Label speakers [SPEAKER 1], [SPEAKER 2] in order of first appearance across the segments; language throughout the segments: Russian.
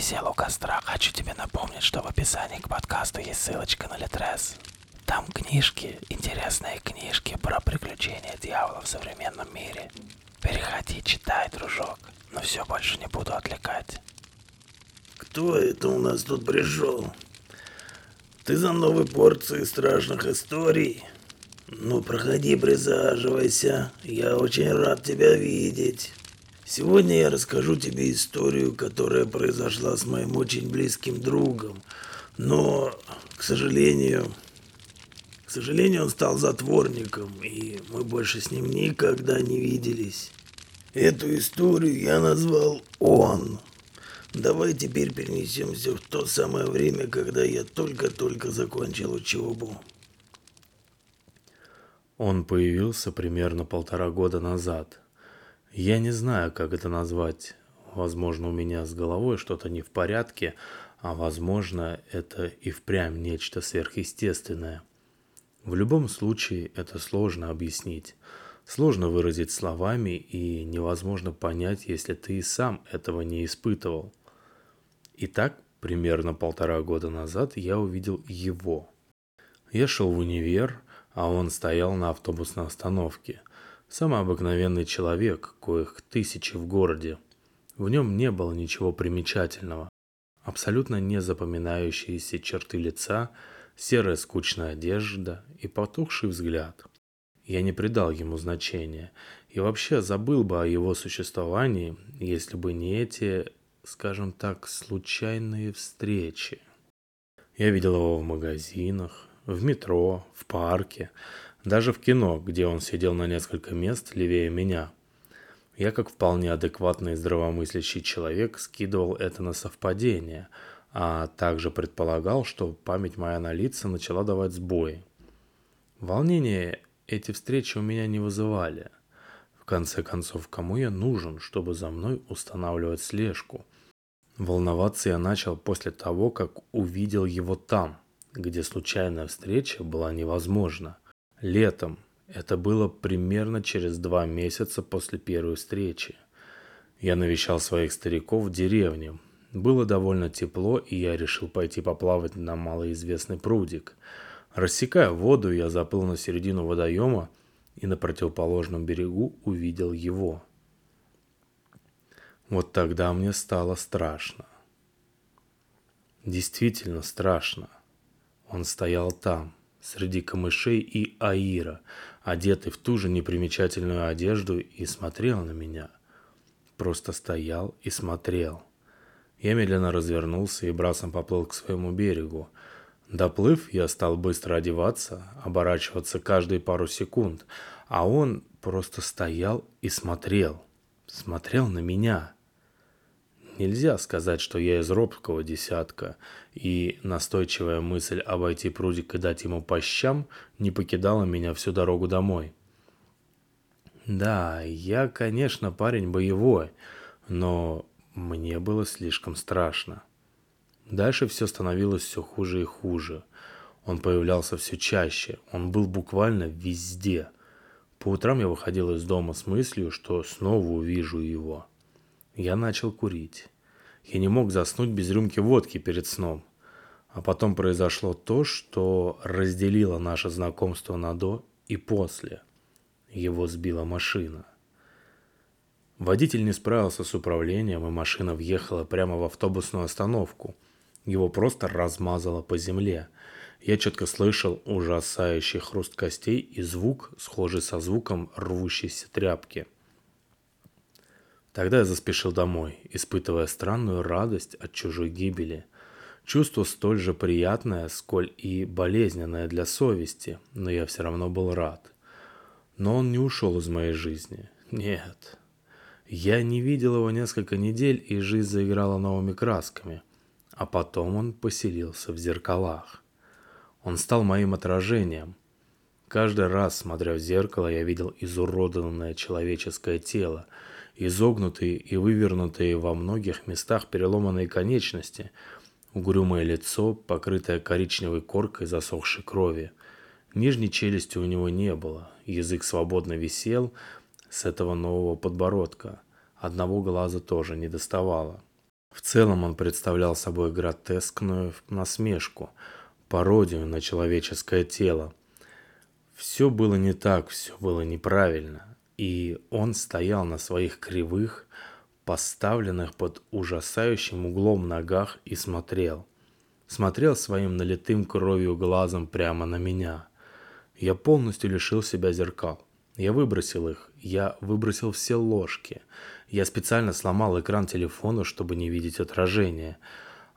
[SPEAKER 1] не сел у костра, хочу тебе напомнить, что в описании к подкасту есть ссылочка на Литрес. Там книжки, интересные книжки про приключения дьявола в современном мире. Переходи, читай, дружок. Но все, больше не буду отвлекать.
[SPEAKER 2] Кто это у нас тут пришел? Ты за новой порцией страшных историй? Ну, проходи, присаживайся. Я очень рад тебя видеть. Сегодня я расскажу тебе историю, которая произошла с моим очень близким другом. Но, к сожалению, к сожалению, он стал затворником, и мы больше с ним никогда не виделись. Эту историю я назвал «Он». Давай теперь перенесемся в то самое время, когда я только-только закончил учебу.
[SPEAKER 3] Он появился примерно полтора года назад. Я не знаю, как это назвать. Возможно, у меня с головой что-то не в порядке, а возможно, это и впрямь нечто сверхъестественное. В любом случае, это сложно объяснить. Сложно выразить словами и невозможно понять, если ты и сам этого не испытывал. Итак, примерно полтора года назад я увидел его. Я шел в универ, а он стоял на автобусной остановке. Самый обыкновенный человек, коих тысячи в городе. В нем не было ничего примечательного. Абсолютно не запоминающиеся черты лица, серая скучная одежда и потухший взгляд. Я не придал ему значения и вообще забыл бы о его существовании, если бы не эти, скажем так, случайные встречи. Я видел его в магазинах, в метро, в парке, даже в кино, где он сидел на несколько мест левее меня. Я, как вполне адекватный и здравомыслящий человек, скидывал это на совпадение, а также предполагал, что память моя на лица начала давать сбои. Волнение эти встречи у меня не вызывали. В конце концов, кому я нужен, чтобы за мной устанавливать слежку? Волноваться я начал после того, как увидел его там – где случайная встреча была невозможна. Летом. Это было примерно через два месяца после первой встречи. Я навещал своих стариков в деревне. Было довольно тепло, и я решил пойти поплавать на малоизвестный прудик. Рассекая воду, я заплыл на середину водоема и на противоположном берегу увидел его. Вот тогда мне стало страшно. Действительно страшно. Он стоял там, среди камышей и аира, одетый в ту же непримечательную одежду, и смотрел на меня. Просто стоял и смотрел. Я медленно развернулся и брасом поплыл к своему берегу. Доплыв, я стал быстро одеваться, оборачиваться каждые пару секунд, а он просто стоял и смотрел. Смотрел на меня. Нельзя сказать, что я из робкого десятка, и настойчивая мысль обойти прудик и дать ему по щам не покидала меня всю дорогу домой. Да, я, конечно, парень боевой, но мне было слишком страшно. Дальше все становилось все хуже и хуже. Он появлялся все чаще, он был буквально везде. По утрам я выходил из дома с мыслью, что снова увижу его – я начал курить. Я не мог заснуть без рюмки водки перед сном. А потом произошло то, что разделило наше знакомство на до и после. Его сбила машина. Водитель не справился с управлением, и машина въехала прямо в автобусную остановку. Его просто размазало по земле. Я четко слышал ужасающий хруст костей и звук, схожий со звуком рвущейся тряпки – Тогда я заспешил домой, испытывая странную радость от чужой гибели. Чувство столь же приятное, сколь и болезненное для совести, но я все равно был рад. Но он не ушел из моей жизни. Нет. Я не видел его несколько недель, и жизнь заиграла новыми красками. А потом он поселился в зеркалах. Он стал моим отражением. Каждый раз, смотря в зеркало, я видел изуродованное человеческое тело – изогнутые и вывернутые во многих местах переломанные конечности, угрюмое лицо, покрытое коричневой коркой засохшей крови. Нижней челюсти у него не было, язык свободно висел с этого нового подбородка. Одного глаза тоже не доставало. В целом он представлял собой гротескную насмешку, пародию на человеческое тело. Все было не так, все было неправильно, и он стоял на своих кривых, поставленных под ужасающим углом ногах и смотрел. Смотрел своим налитым кровью глазом прямо на меня. Я полностью лишил себя зеркал. Я выбросил их, я выбросил все ложки. Я специально сломал экран телефона, чтобы не видеть отражения.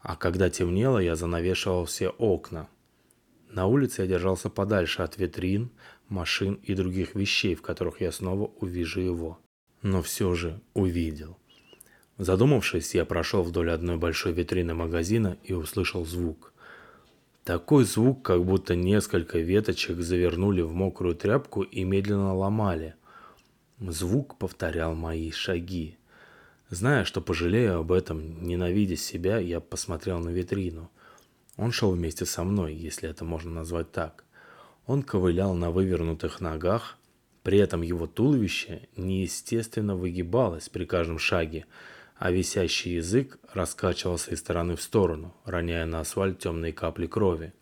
[SPEAKER 3] А когда темнело, я занавешивал все окна. На улице я держался подальше от витрин, машин и других вещей, в которых я снова увижу его. Но все же увидел. Задумавшись, я прошел вдоль одной большой витрины магазина и услышал звук. Такой звук, как будто несколько веточек завернули в мокрую тряпку и медленно ломали. Звук повторял мои шаги. Зная, что пожалею об этом, ненавидя себя, я посмотрел на витрину. Он шел вместе со мной, если это можно назвать так. Он ковылял на вывернутых ногах, при этом его туловище неестественно выгибалось при каждом шаге – а висящий язык раскачивался из стороны в сторону, роняя на асфальт темные капли крови.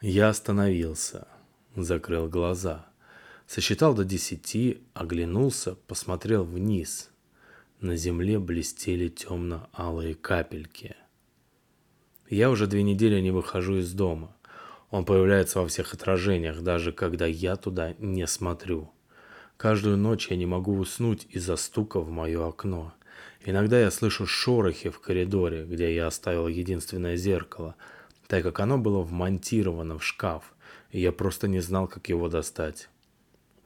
[SPEAKER 3] Я остановился, закрыл глаза, сосчитал до десяти, оглянулся, посмотрел вниз. На земле блестели темно-алые капельки. Я уже две недели не выхожу из дома. Он появляется во всех отражениях, даже когда я туда не смотрю. Каждую ночь я не могу уснуть из-за стука в мое окно. Иногда я слышу шорохи в коридоре, где я оставил единственное зеркало, так как оно было вмонтировано в шкаф, и я просто не знал, как его достать.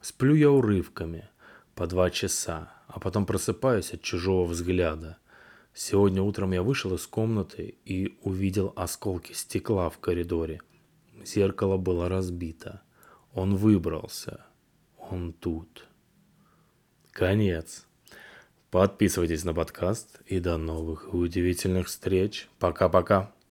[SPEAKER 3] Сплю я урывками, по два часа, а потом просыпаюсь от чужого взгляда. Сегодня утром я вышел из комнаты и увидел осколки стекла в коридоре. Зеркало было разбито. Он выбрался. Он тут. Конец. Подписывайтесь на подкаст и до новых удивительных встреч. Пока-пока.